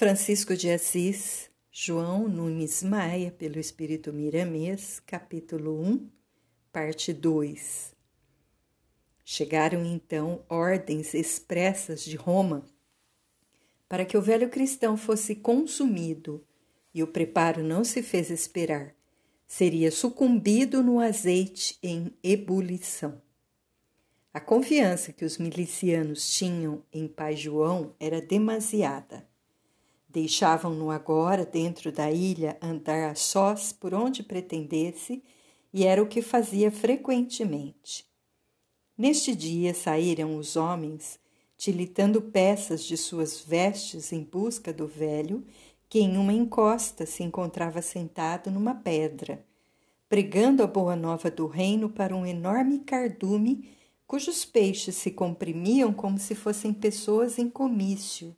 Francisco de Assis, João Nunes Maia, pelo Espírito Miramês, capítulo 1, parte 2. Chegaram então ordens expressas de Roma para que o velho cristão fosse consumido, e o preparo não se fez esperar. Seria sucumbido no azeite em ebulição. A confiança que os milicianos tinham em Pai João era demasiada. Deixavam-no agora dentro da ilha andar a sós por onde pretendesse, e era o que fazia frequentemente. Neste dia saíram os homens, tilitando peças de suas vestes em busca do velho, que em uma encosta se encontrava sentado numa pedra, pregando a boa nova do reino para um enorme cardume cujos peixes se comprimiam como se fossem pessoas em comício.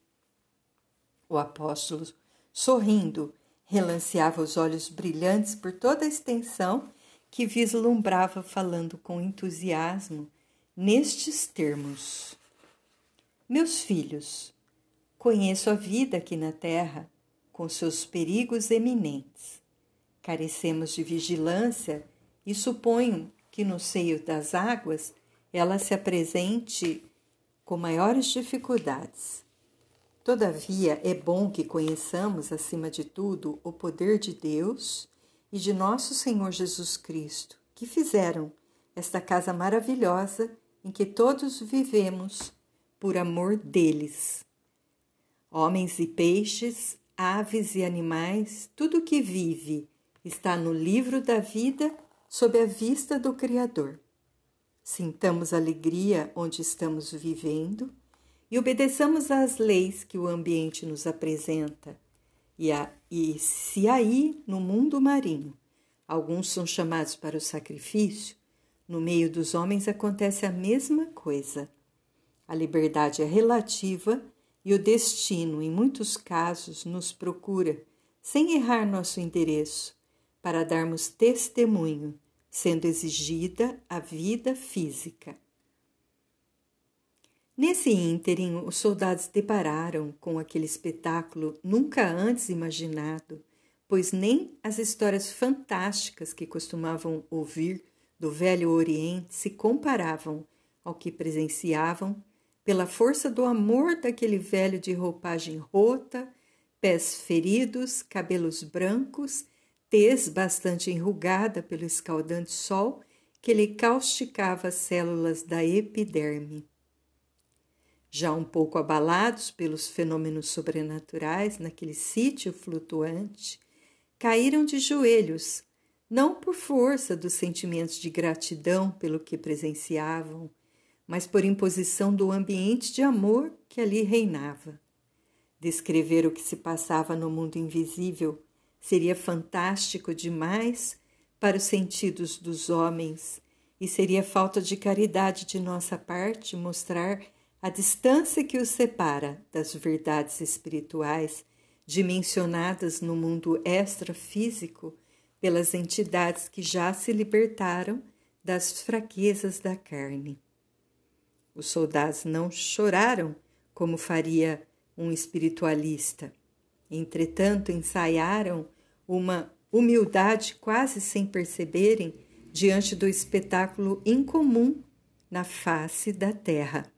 O apóstolo, sorrindo, relanceava os olhos brilhantes por toda a extensão que vislumbrava falando com entusiasmo nestes termos: Meus filhos, conheço a vida aqui na terra, com seus perigos eminentes. Carecemos de vigilância e suponho que no seio das águas ela se apresente com maiores dificuldades. Todavia, é bom que conheçamos, acima de tudo, o poder de Deus e de nosso Senhor Jesus Cristo, que fizeram esta casa maravilhosa em que todos vivemos por amor deles. Homens e peixes, aves e animais, tudo que vive está no livro da vida sob a vista do Criador. Sintamos alegria onde estamos vivendo e obedeçamos às leis que o ambiente nos apresenta. E, a, e se aí, no mundo marinho, alguns são chamados para o sacrifício, no meio dos homens acontece a mesma coisa. A liberdade é relativa e o destino, em muitos casos, nos procura, sem errar nosso endereço, para darmos testemunho sendo exigida a vida física. Nesse ínterim, os soldados depararam com aquele espetáculo nunca antes imaginado, pois nem as histórias fantásticas que costumavam ouvir do Velho Oriente se comparavam ao que presenciavam pela força do amor daquele velho de roupagem rota, pés feridos, cabelos brancos tez bastante enrugada pelo escaldante sol que lhe causticava as células da epiderme. Já um pouco abalados pelos fenômenos sobrenaturais naquele sítio flutuante, caíram de joelhos, não por força dos sentimentos de gratidão pelo que presenciavam, mas por imposição do ambiente de amor que ali reinava. Descrever o que se passava no mundo invisível seria fantástico demais para os sentidos dos homens e seria falta de caridade de nossa parte mostrar a distância que os separa das verdades espirituais dimensionadas no mundo extrafísico pelas entidades que já se libertaram das fraquezas da carne. Os soldados não choraram como faria um espiritualista. Entretanto, ensaiaram uma humildade quase sem perceberem diante do espetáculo incomum na face da terra.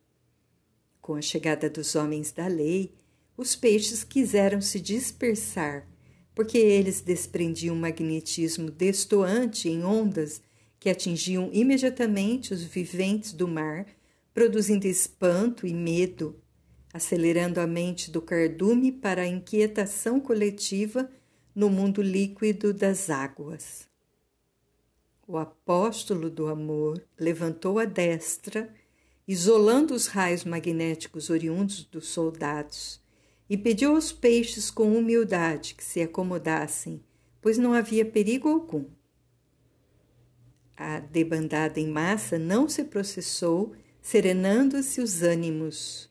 Com a chegada dos homens da lei, os peixes quiseram se dispersar, porque eles desprendiam um magnetismo destoante em ondas que atingiam imediatamente os viventes do mar, produzindo espanto e medo acelerando a mente do cardume para a inquietação coletiva no mundo líquido das águas. O apóstolo do amor levantou a destra, isolando os raios magnéticos oriundos dos soldados, e pediu aos peixes com humildade que se acomodassem, pois não havia perigo algum. A debandada em massa não se processou, serenando-se os ânimos.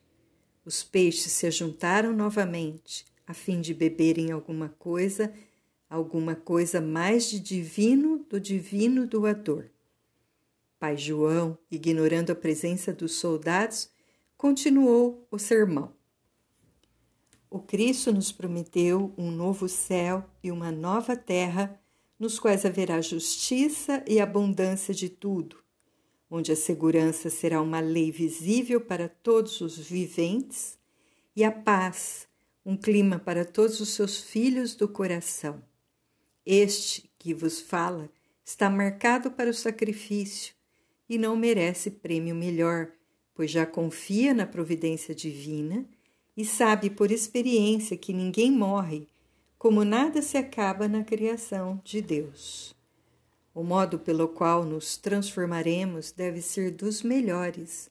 Os peixes se juntaram novamente, a fim de beberem alguma coisa, alguma coisa mais de divino do divino doador. Pai João, ignorando a presença dos soldados, continuou o sermão. O Cristo nos prometeu um novo céu e uma nova terra, nos quais haverá justiça e abundância de tudo, onde a segurança será uma lei visível para todos os viventes e a paz, um clima para todos os seus filhos do coração. Este que vos fala está marcado para o sacrifício e não merece prêmio melhor, pois já confia na providência divina e sabe por experiência que ninguém morre, como nada se acaba na criação de Deus. O modo pelo qual nos transformaremos deve ser dos melhores,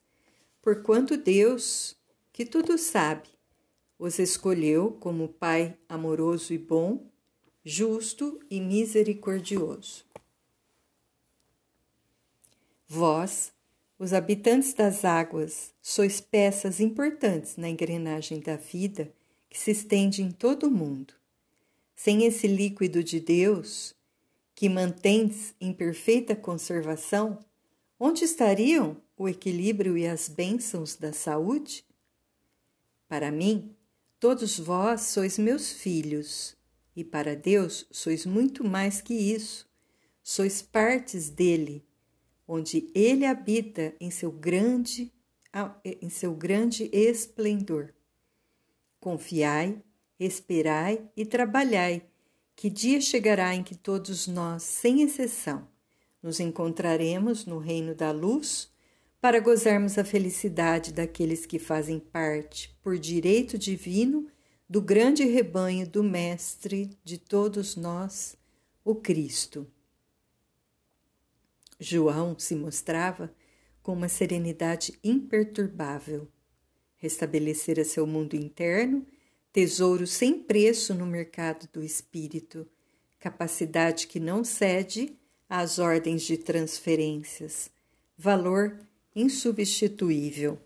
porquanto Deus, que tudo sabe, os escolheu como Pai amoroso e bom, justo e misericordioso. Vós, os habitantes das águas, sois peças importantes na engrenagem da vida que se estende em todo o mundo. Sem esse líquido de Deus, que mantens em perfeita conservação, onde estariam o equilíbrio e as bênçãos da saúde? Para mim, todos vós sois meus filhos, e para Deus sois muito mais que isso. Sois partes dele, onde ele habita em seu grande em seu grande esplendor. Confiai, esperai e trabalhai, que dia chegará em que todos nós, sem exceção, nos encontraremos no reino da luz para gozarmos a felicidade daqueles que fazem parte, por direito divino, do grande rebanho do Mestre de todos nós, o Cristo. João se mostrava com uma serenidade imperturbável. Restabelecera seu mundo interno, tesouro sem preço no mercado do espírito, capacidade que não cede às ordens de transferências, valor insubstituível.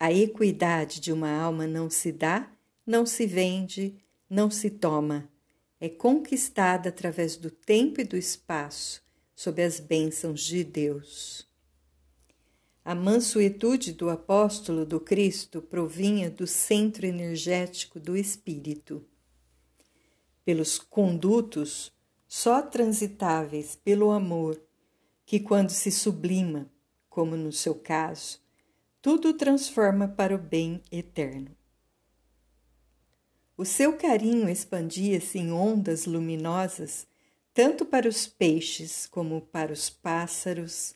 A equidade de uma alma não se dá, não se vende, não se toma. É conquistada através do tempo e do espaço, sob as bênçãos de Deus. A mansuetude do apóstolo do Cristo provinha do centro energético do espírito. Pelos condutos só transitáveis pelo amor, que quando se sublima, como no seu caso, tudo transforma para o bem eterno. O seu carinho expandia-se em ondas luminosas tanto para os peixes como para os pássaros,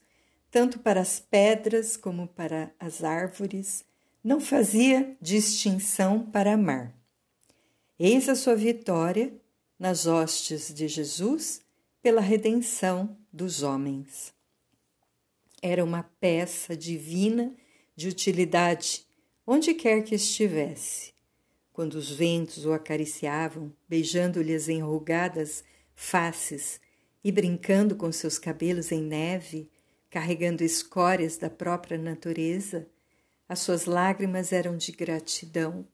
tanto para as pedras como para as árvores, não fazia distinção para amar. Eis a sua vitória nas hostes de Jesus pela redenção dos homens. Era uma peça divina de utilidade onde quer que estivesse. Quando os ventos o acariciavam, beijando-lhe as enrugadas faces e brincando com seus cabelos em neve, carregando escórias da própria natureza, as suas lágrimas eram de gratidão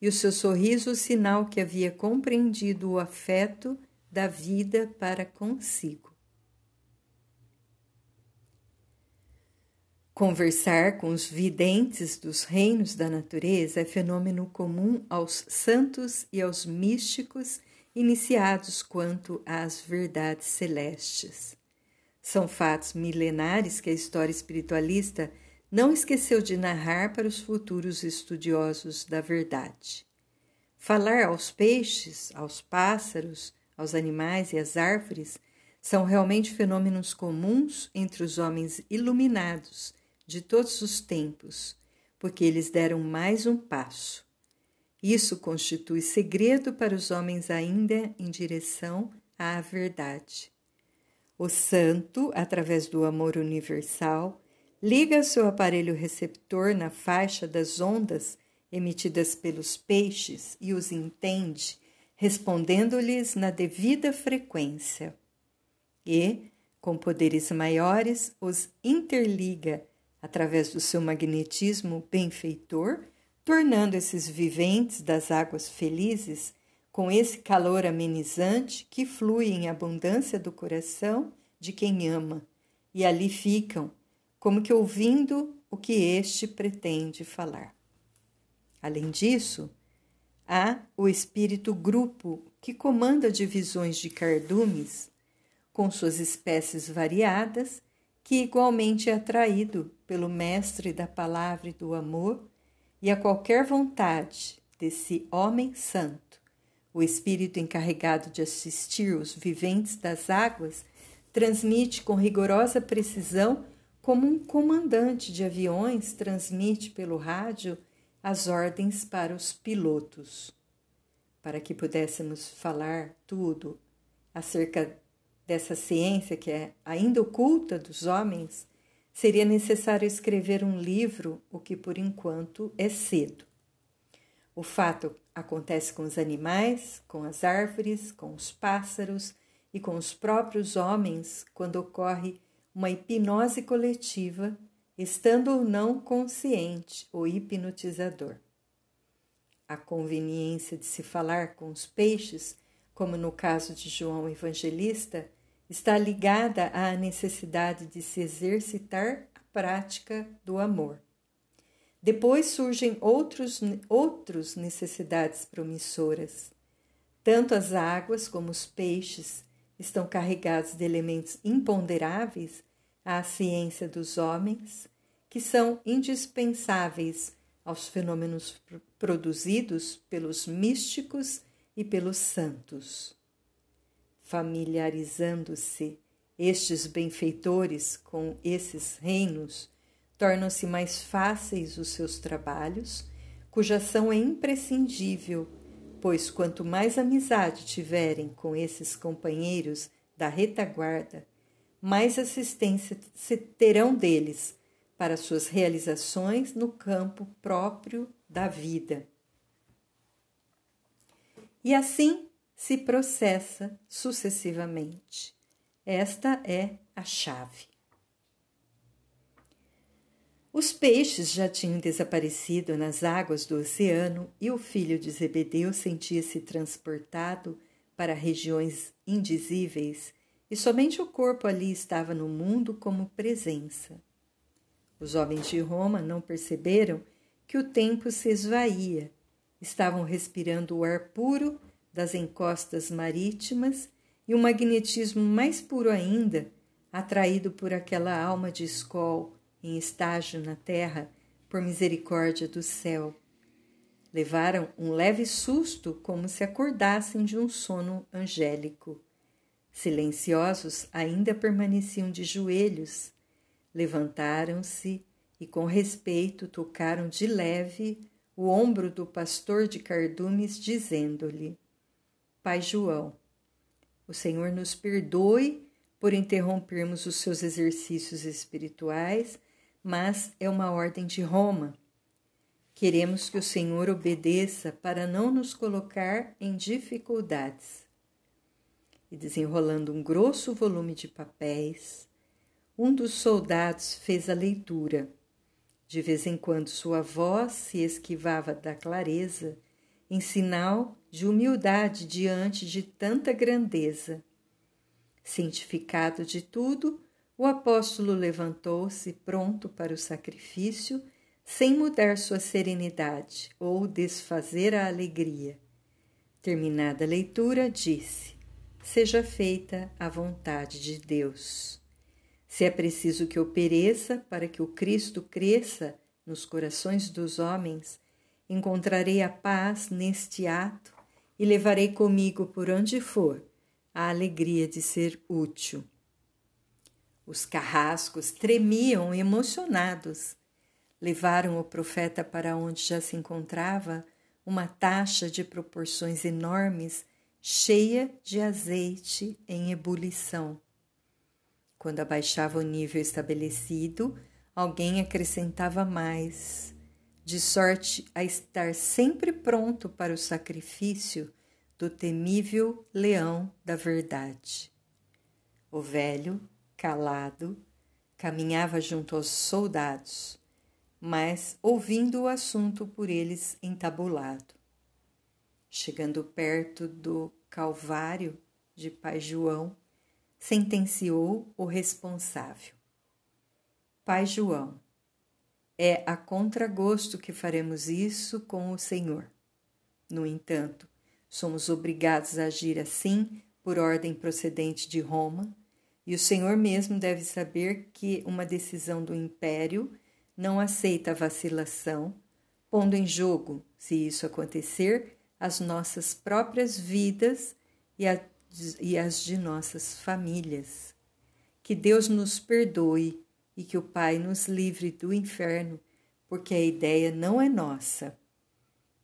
e o seu sorriso o sinal que havia compreendido o afeto da vida para consigo. Conversar com os videntes dos reinos da natureza é fenômeno comum aos santos e aos místicos iniciados quanto às verdades celestes. São fatos milenares que a história espiritualista não esqueceu de narrar para os futuros estudiosos da verdade. Falar aos peixes, aos pássaros, aos animais e às árvores são realmente fenômenos comuns entre os homens iluminados de todos os tempos, porque eles deram mais um passo isso constitui segredo para os homens ainda em direção à verdade. O santo, através do amor universal, liga seu aparelho receptor na faixa das ondas emitidas pelos peixes e os entende, respondendo-lhes na devida frequência. E, com poderes maiores, os interliga através do seu magnetismo benfeitor tornando esses viventes das águas felizes com esse calor amenizante que flui em abundância do coração de quem ama, e ali ficam, como que ouvindo o que este pretende falar. Além disso, Há o espírito grupo que comanda divisões de cardumes, com suas espécies variadas, que igualmente é atraído pelo mestre da palavra e do amor e a qualquer vontade desse homem santo. O espírito encarregado de assistir os viventes das águas transmite com rigorosa precisão, como um comandante de aviões transmite pelo rádio as ordens para os pilotos. Para que pudéssemos falar tudo acerca dessa ciência que é ainda oculta dos homens, seria necessário escrever um livro, o que por enquanto é cedo. O fato acontece com os animais, com as árvores, com os pássaros e com os próprios homens quando ocorre uma hipnose coletiva, estando ou não consciente o hipnotizador. A conveniência de se falar com os peixes, como no caso de João Evangelista, está ligada à necessidade de se exercitar a prática do amor. Depois surgem outros, outras necessidades promissoras. Tanto as águas como os peixes estão carregados de elementos imponderáveis à ciência dos homens, que são indispensáveis aos fenômenos produzidos pelos místicos e pelos santos familiarizando-se estes benfeitores com esses reinos, tornam-se mais fáceis os seus trabalhos, cuja ação é imprescindível, pois quanto mais amizade tiverem com esses companheiros da retaguarda, mais assistência se terão deles para suas realizações no campo próprio da vida. E assim se processa sucessivamente. Esta é a chave. Os peixes já tinham desaparecido nas águas do oceano e o filho de Zebedeu sentia-se transportado para regiões indizíveis e somente o corpo ali estava no mundo como presença. Os homens de Roma não perceberam que o tempo se esvaía, estavam respirando o ar puro das encostas marítimas e um magnetismo mais puro ainda, atraído por aquela alma de escol em estágio na terra, por misericórdia do céu. Levaram um leve susto, como se acordassem de um sono angélico. Silenciosos, ainda permaneciam de joelhos. Levantaram-se e, com respeito, tocaram de leve o ombro do pastor de cardumes, dizendo-lhe: Pai João. O Senhor nos perdoe por interrompermos os seus exercícios espirituais, mas é uma ordem de Roma. Queremos que o Senhor obedeça para não nos colocar em dificuldades. E desenrolando um grosso volume de papéis, um dos soldados fez a leitura. De vez em quando sua voz se esquivava da clareza, em sinal de humildade diante de tanta grandeza. Cientificado de tudo, o apóstolo levantou-se pronto para o sacrifício, sem mudar sua serenidade ou desfazer a alegria. Terminada a leitura, disse: Seja feita a vontade de Deus. Se é preciso que eu pereça para que o Cristo cresça nos corações dos homens, encontrarei a paz neste ato e levarei comigo por onde for a alegria de ser útil. Os carrascos tremiam emocionados. Levaram o profeta para onde já se encontrava uma taxa de proporções enormes, cheia de azeite em ebulição. Quando abaixava o nível estabelecido, alguém acrescentava mais de sorte a estar sempre pronto para o sacrifício do temível leão da verdade. O velho, calado, caminhava junto aos soldados, mas ouvindo o assunto por eles entabulado. Chegando perto do Calvário de Pai João, sentenciou o responsável. Pai João, é a contragosto que faremos isso com o Senhor. No entanto, somos obrigados a agir assim por ordem procedente de Roma, e o Senhor mesmo deve saber que uma decisão do império não aceita vacilação, pondo em jogo, se isso acontecer, as nossas próprias vidas e, a, e as de nossas famílias. Que Deus nos perdoe e que o Pai nos livre do inferno, porque a ideia não é nossa.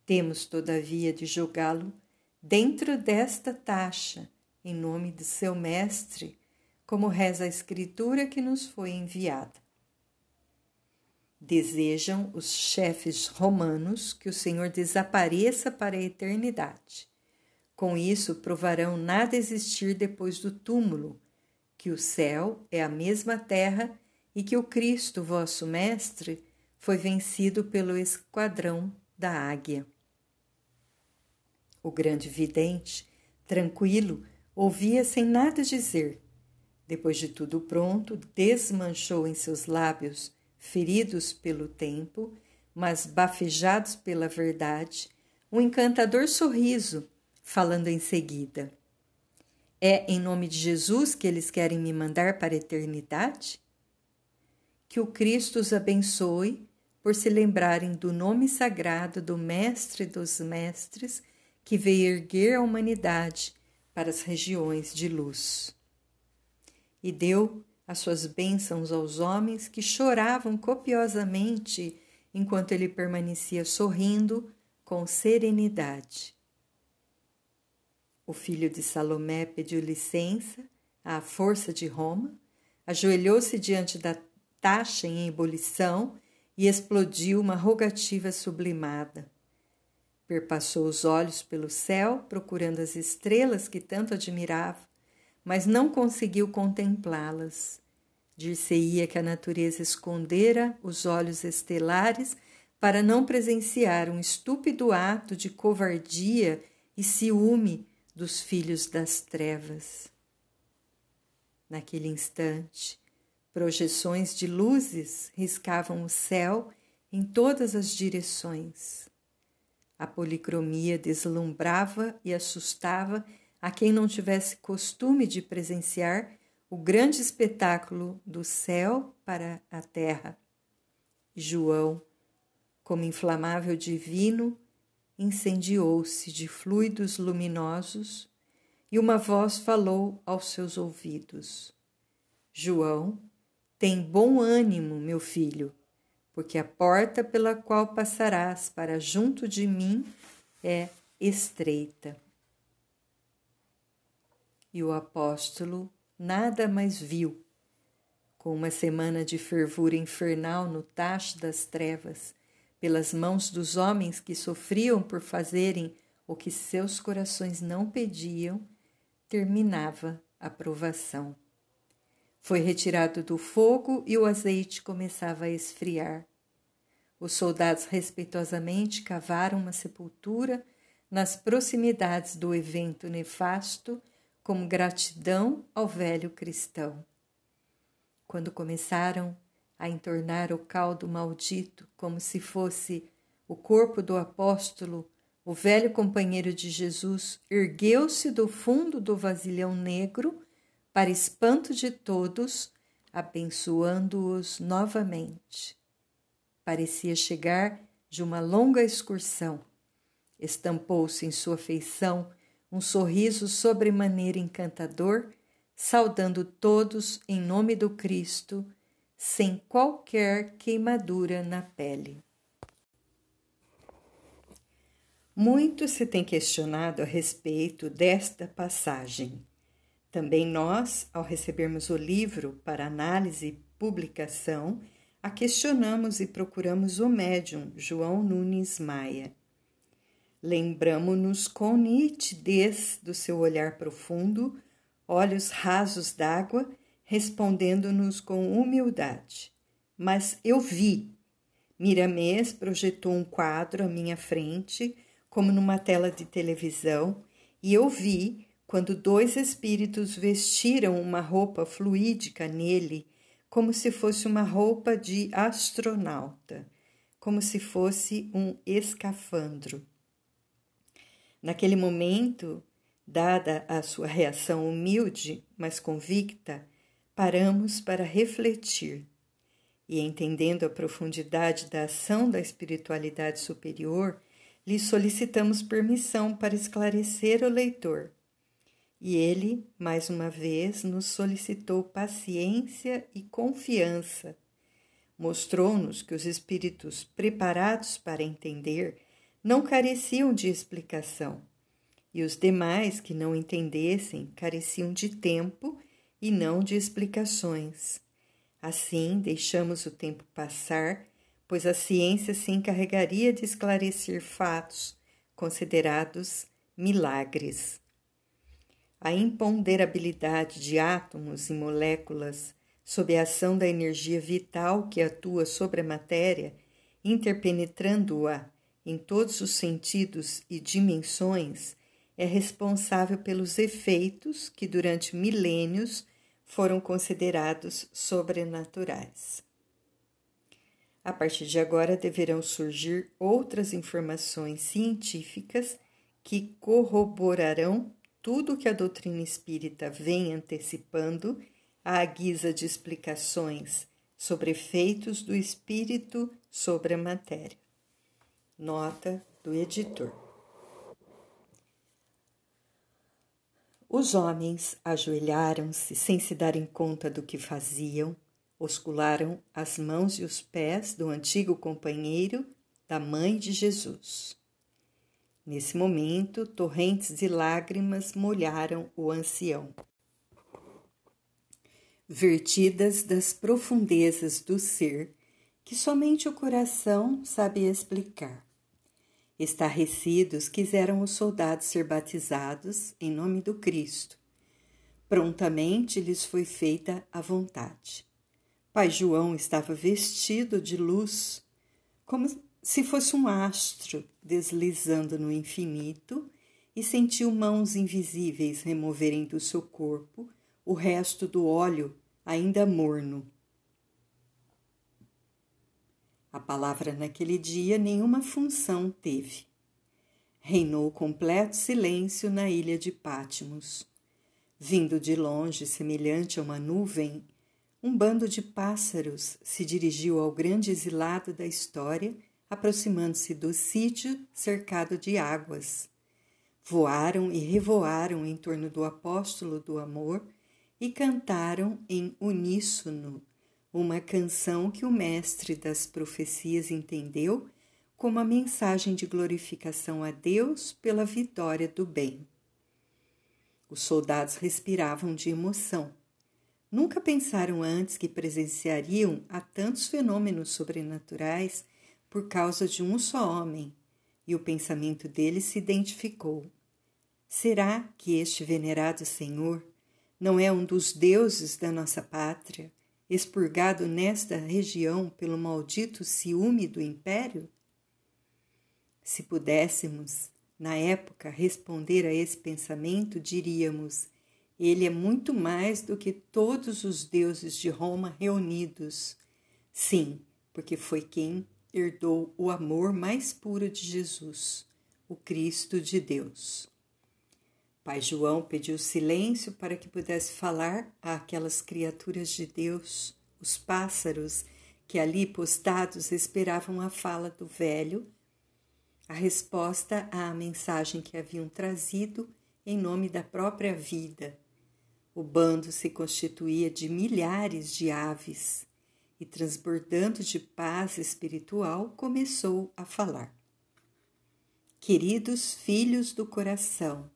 Temos, todavia, de jogá-lo dentro desta taxa, em nome de seu Mestre, como reza a Escritura que nos foi enviada. Desejam os chefes romanos que o Senhor desapareça para a eternidade. Com isso, provarão nada existir depois do túmulo, que o céu é a mesma terra e que o Cristo, vosso Mestre, foi vencido pelo esquadrão da águia. O grande vidente, tranquilo, ouvia sem nada dizer. Depois de tudo pronto, desmanchou em seus lábios feridos pelo tempo, mas bafejados pela verdade, um encantador sorriso, falando em seguida: É em nome de Jesus que eles querem me mandar para a eternidade? Que o Cristo os abençoe por se lembrarem do nome sagrado do Mestre dos Mestres que veio erguer a humanidade para as regiões de luz. E deu as suas bênçãos aos homens que choravam copiosamente enquanto ele permanecia sorrindo com serenidade. O filho de Salomé pediu licença à força de Roma, ajoelhou-se diante da taxa em ebulição e explodiu uma rogativa sublimada. Perpassou os olhos pelo céu, procurando as estrelas que tanto admirava, mas não conseguiu contemplá-las. Dir-se-ia que a natureza escondera os olhos estelares para não presenciar um estúpido ato de covardia e ciúme dos filhos das trevas. Naquele instante, projeções de luzes riscavam o céu em todas as direções. A policromia deslumbrava e assustava a quem não tivesse costume de presenciar o grande espetáculo do céu para a terra. João, como inflamável divino, incendiou-se de fluidos luminosos e uma voz falou aos seus ouvidos: João, tem bom ânimo, meu filho, porque a porta pela qual passarás para junto de mim é estreita e o apóstolo nada mais viu. Com uma semana de fervura infernal no tacho das trevas, pelas mãos dos homens que sofriam por fazerem o que seus corações não pediam, terminava a provação. Foi retirado do fogo e o azeite começava a esfriar. Os soldados respeitosamente cavaram uma sepultura nas proximidades do evento nefasto como gratidão ao velho cristão. Quando começaram a entornar o caldo maldito como se fosse o corpo do apóstolo, o velho companheiro de Jesus ergueu-se do fundo do vasilhão negro para espanto de todos, abençoando-os novamente. Parecia chegar de uma longa excursão. Estampou-se em sua feição um sorriso sobremaneira encantador, saudando todos em nome do Cristo, sem qualquer queimadura na pele. Muito se tem questionado a respeito desta passagem. Também nós, ao recebermos o livro para análise e publicação, a questionamos e procuramos o médium João Nunes Maia. Lembramo-nos com nitidez do seu olhar profundo, olhos rasos d'água, respondendo-nos com humildade. Mas eu vi. Miramês projetou um quadro à minha frente, como numa tela de televisão, e eu vi quando dois espíritos vestiram uma roupa fluídica nele, como se fosse uma roupa de astronauta, como se fosse um escafandro. Naquele momento, dada a sua reação humilde, mas convicta, paramos para refletir e, entendendo a profundidade da ação da espiritualidade superior, lhe solicitamos permissão para esclarecer o leitor. E ele, mais uma vez, nos solicitou paciência e confiança. Mostrou-nos que os espíritos preparados para entender não careciam de explicação, e os demais que não entendessem careciam de tempo e não de explicações. Assim, deixamos o tempo passar, pois a ciência se encarregaria de esclarecer fatos considerados milagres. A imponderabilidade de átomos e moléculas sob a ação da energia vital que atua sobre a matéria, interpenetrando-a em todos os sentidos e dimensões, é responsável pelos efeitos que durante milênios foram considerados sobrenaturais. A partir de agora deverão surgir outras informações científicas que corroborarão tudo que a doutrina espírita vem antecipando à guisa de explicações sobre efeitos do espírito sobre a matéria. Nota do editor. Os homens ajoelharam-se sem se darem conta do que faziam, oscularam as mãos e os pés do antigo companheiro da mãe de Jesus. Nesse momento, torrentes de lágrimas molharam o ancião. Vertidas das profundezas do ser que somente o coração sabe explicar. Estarrecidos, quiseram os soldados ser batizados em nome do Cristo. Prontamente lhes foi feita a vontade. Pai João estava vestido de luz, como se fosse um astro deslizando no infinito, e sentiu mãos invisíveis removerem do seu corpo o resto do óleo ainda morno. A palavra naquele dia nenhuma função teve. Reinou completo silêncio na ilha de Pátimos. Vindo de longe, semelhante a uma nuvem, um bando de pássaros se dirigiu ao grande exilado da história, aproximando-se do sítio cercado de águas. Voaram e revoaram em torno do apóstolo do amor e cantaram em uníssono uma canção que o mestre das profecias entendeu como a mensagem de glorificação a Deus pela vitória do bem. Os soldados respiravam de emoção. Nunca pensaram antes que presenciariam a tantos fenômenos sobrenaturais por causa de um só homem, e o pensamento deles se identificou. Será que este venerado Senhor não é um dos deuses da nossa pátria? expurgado nesta região pelo maldito ciúme do império? Se pudéssemos, na época, responder a esse pensamento, diríamos: ele é muito mais do que todos os deuses de Roma reunidos. Sim, porque foi quem herdou o amor mais puro de Jesus, o Cristo de Deus. Pai João pediu silêncio para que pudesse falar àquelas criaturas de Deus, os pássaros que ali postados esperavam a fala do velho, a resposta à mensagem que haviam trazido em nome da própria vida. O bando se constituía de milhares de aves e, transbordando de paz espiritual, começou a falar. Queridos filhos do coração,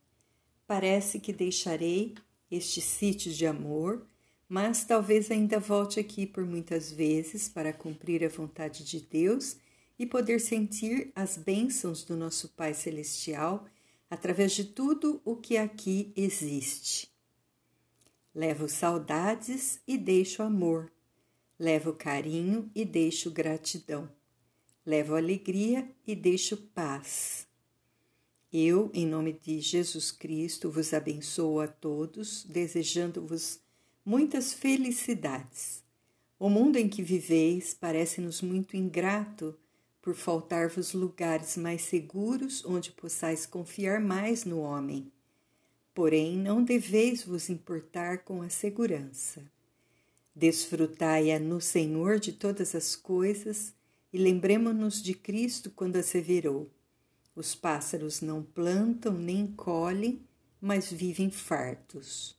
Parece que deixarei este sítio de amor, mas talvez ainda volte aqui por muitas vezes para cumprir a vontade de Deus e poder sentir as bênçãos do nosso Pai Celestial através de tudo o que aqui existe. Levo saudades e deixo amor. Levo carinho e deixo gratidão. Levo alegria e deixo paz. Eu, em nome de Jesus Cristo, vos abençoo a todos, desejando-vos muitas felicidades. O mundo em que viveis parece-nos muito ingrato por faltar-vos lugares mais seguros onde possais confiar mais no homem. Porém, não deveis vos importar com a segurança. Desfrutai-a no Senhor de todas as coisas e lembremo-nos de Cristo quando asseverou: Os pássaros não plantam nem colhem, mas vivem fartos.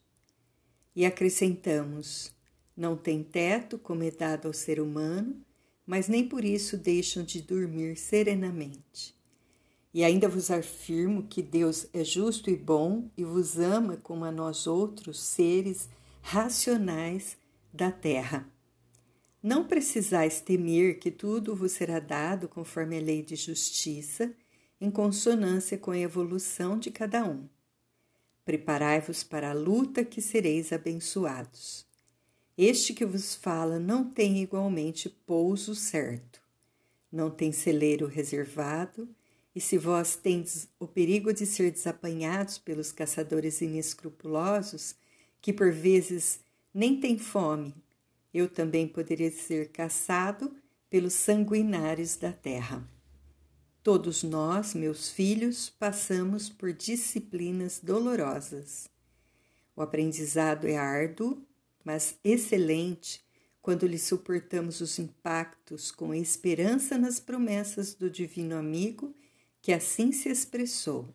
E acrescentamos: Não tem teto como é dado ao ser humano, mas nem por isso deixam de dormir serenamente. E ainda vos afirmo que Deus é justo e bom e vos ama como a nós outros seres racionais da terra. Não precisais temer que tudo vos será dado conforme a lei de justiça, em consonância com a evolução de cada um. Preparai-vos para a luta que sereis abençoados. Este que vos fala não tem igualmente pouso certo, não tem celeiro reservado, e se vós tendes o perigo de ser desapanhados pelos caçadores inescrupulosos, que por vezes nem têm fome, eu também poderia ser caçado pelos sanguinários da terra. Todos nós, meus filhos, passamos por disciplinas dolorosas. O aprendizado é árduo mas excelente quando lhe suportamos os impactos com esperança nas promessas do Divino Amigo, que assim se expressou: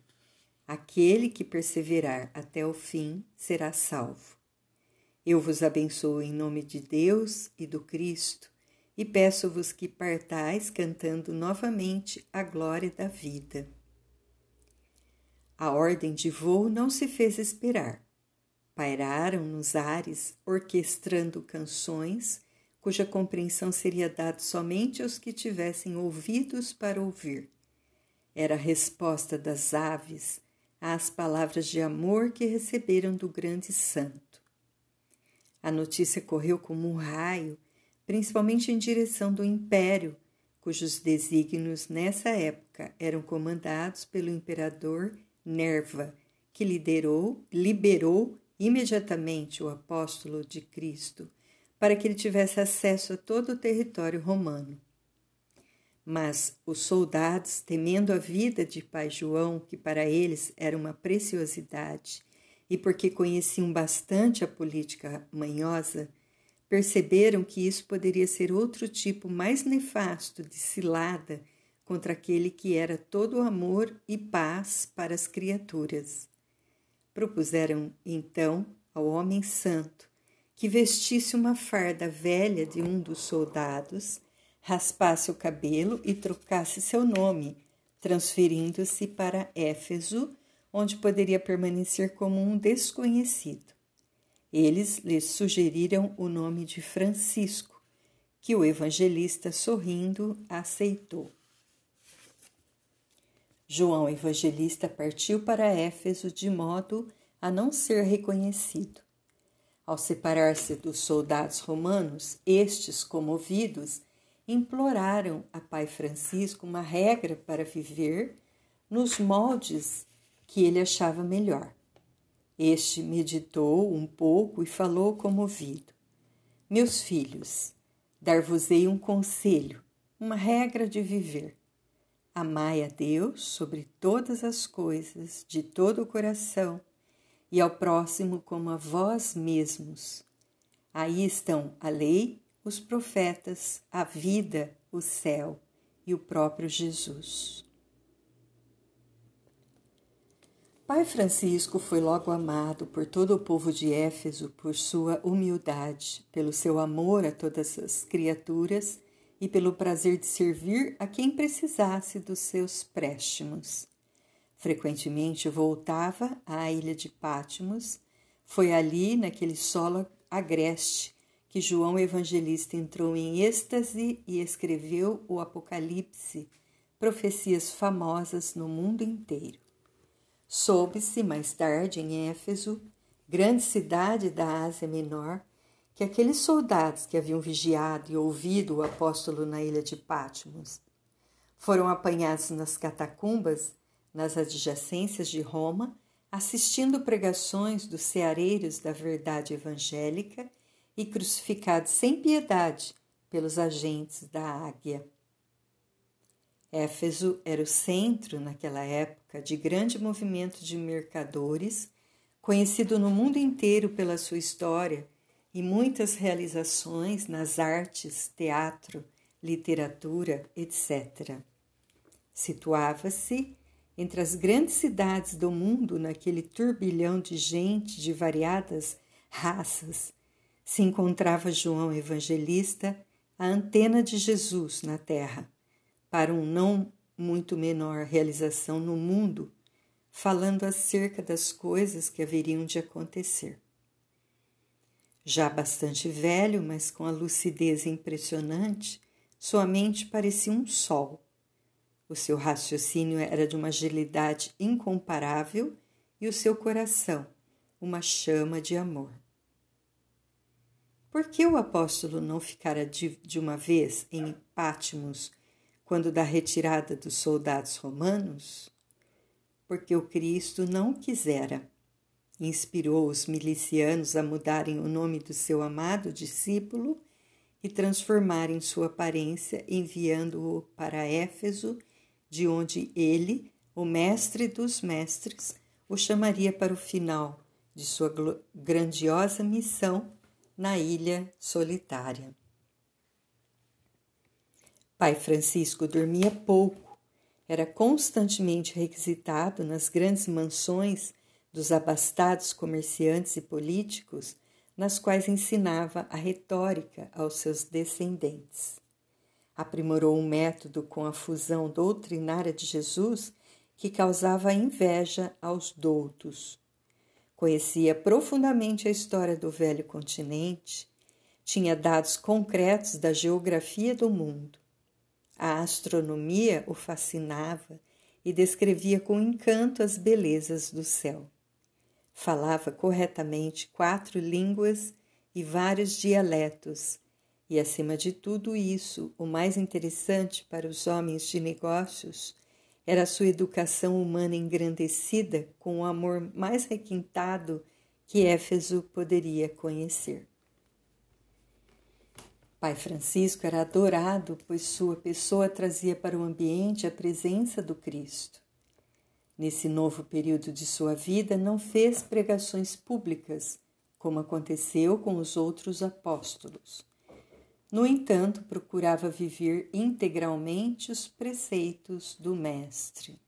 Aquele que perseverar até o fim será salvo. Eu vos abençoo em nome de Deus e do Cristo e peço-vos que partais cantando novamente a glória da vida. A ordem de voo não se fez esperar pairaram nos ares, orquestrando canções cuja compreensão seria dada somente aos que tivessem ouvidos para ouvir. Era a resposta das aves às palavras de amor que receberam do grande santo. A notícia correu como um raio, principalmente em direção do império, cujos desígnios nessa época eram comandados pelo imperador Nerva, que liderou, liberou imediatamente o apóstolo de Cristo para que ele tivesse acesso a todo o território romano. Mas os soldados, temendo a vida de pai João, que para eles era uma preciosidade, e porque conheciam bastante a política manhosa, perceberam que isso poderia ser outro tipo mais nefasto de cilada contra aquele que era todo amor e paz para as criaturas. Propuseram então ao homem santo que vestisse uma farda velha de um dos soldados, raspasse o cabelo e trocasse seu nome, transferindo-se para Éfeso, onde poderia permanecer como um desconhecido. Eles lhe sugeriram o nome de Francisco, que o evangelista, sorrindo, aceitou. João Evangelista partiu para Éfeso de modo a não ser reconhecido. Ao separar-se dos soldados romanos, estes, comovidos, imploraram a Pai Francisco uma regra para viver nos moldes que ele achava melhor. Este meditou um pouco e falou comovido: Meus filhos, dar-vos-ei um conselho, uma regra de viver. Amai a Deus sobre todas as coisas, de todo o coração, e ao próximo como a vós mesmos. Aí estão a lei, os profetas, a vida, o céu e o próprio Jesus. Pai Francisco foi logo amado por todo o povo de Éfeso por sua humildade, pelo seu amor a todas as criaturas e pelo prazer de servir a quem precisasse dos seus préstimos. Frequentemente voltava à ilha de Pátimos. Foi ali, naquele solo agreste, que João Evangelista entrou em êxtase e escreveu o Apocalipse, profecias famosas no mundo inteiro. Soube-se mais tarde em Éfeso, grande cidade da Ásia Menor, que aqueles soldados que haviam vigiado e ouvido o apóstolo na ilha de Patmos foram apanhados nas catacumbas, nas adjacências de Roma, assistindo pregações dos ceareiros da verdade evangélica e crucificados sem piedade pelos agentes da águia. Éfeso era o centro, naquela época, de grande movimento de mercadores, conhecido no mundo inteiro pela sua história e muitas realizações nas artes, teatro, literatura, etc. Situava-se entre as grandes cidades do mundo, naquele turbilhão de gente de variadas raças, se encontrava João Evangelista, a antena de Jesus na terra, para um não muito menor realização no mundo, falando acerca das coisas que haveriam de acontecer. Já bastante velho, mas com a lucidez impressionante, sua mente parecia um sol. O seu raciocínio era de uma agilidade incomparável e o seu coração uma chama de amor. Por que o apóstolo não ficara de, uma vez em Pátimos quando da retirada dos soldados romanos? Porque o Cristo não quisera. Inspirou os milicianos a mudarem o nome do seu amado discípulo e transformarem sua aparência, enviando-o para Éfeso, de onde ele, o mestre dos mestres, o chamaria para o final de sua grandiosa missão na ilha solitária. Pai Francisco dormia pouco, era constantemente requisitado nas grandes mansões dos abastados comerciantes e políticos, nas quais ensinava a retórica aos seus descendentes. Aprimorou um método com a fusão doutrinária de Jesus que causava inveja aos doutos Conhecia profundamente a história do velho continente, tinha dados concretos da geografia do mundo. A astronomia o fascinava e descrevia com encanto as belezas do céu. Falava corretamente quatro línguas e vários dialetos, e acima de tudo isso, o mais interessante para os homens de negócios era sua educação humana engrandecida com o amor mais requintado que Éfeso poderia conhecer. Pai Francisco era adorado, pois sua pessoa trazia para o ambiente a presença do Cristo. Nesse novo período de sua vida, não fez pregações públicas, como aconteceu com os outros apóstolos. No entanto, procurava viver integralmente os preceitos do Mestre.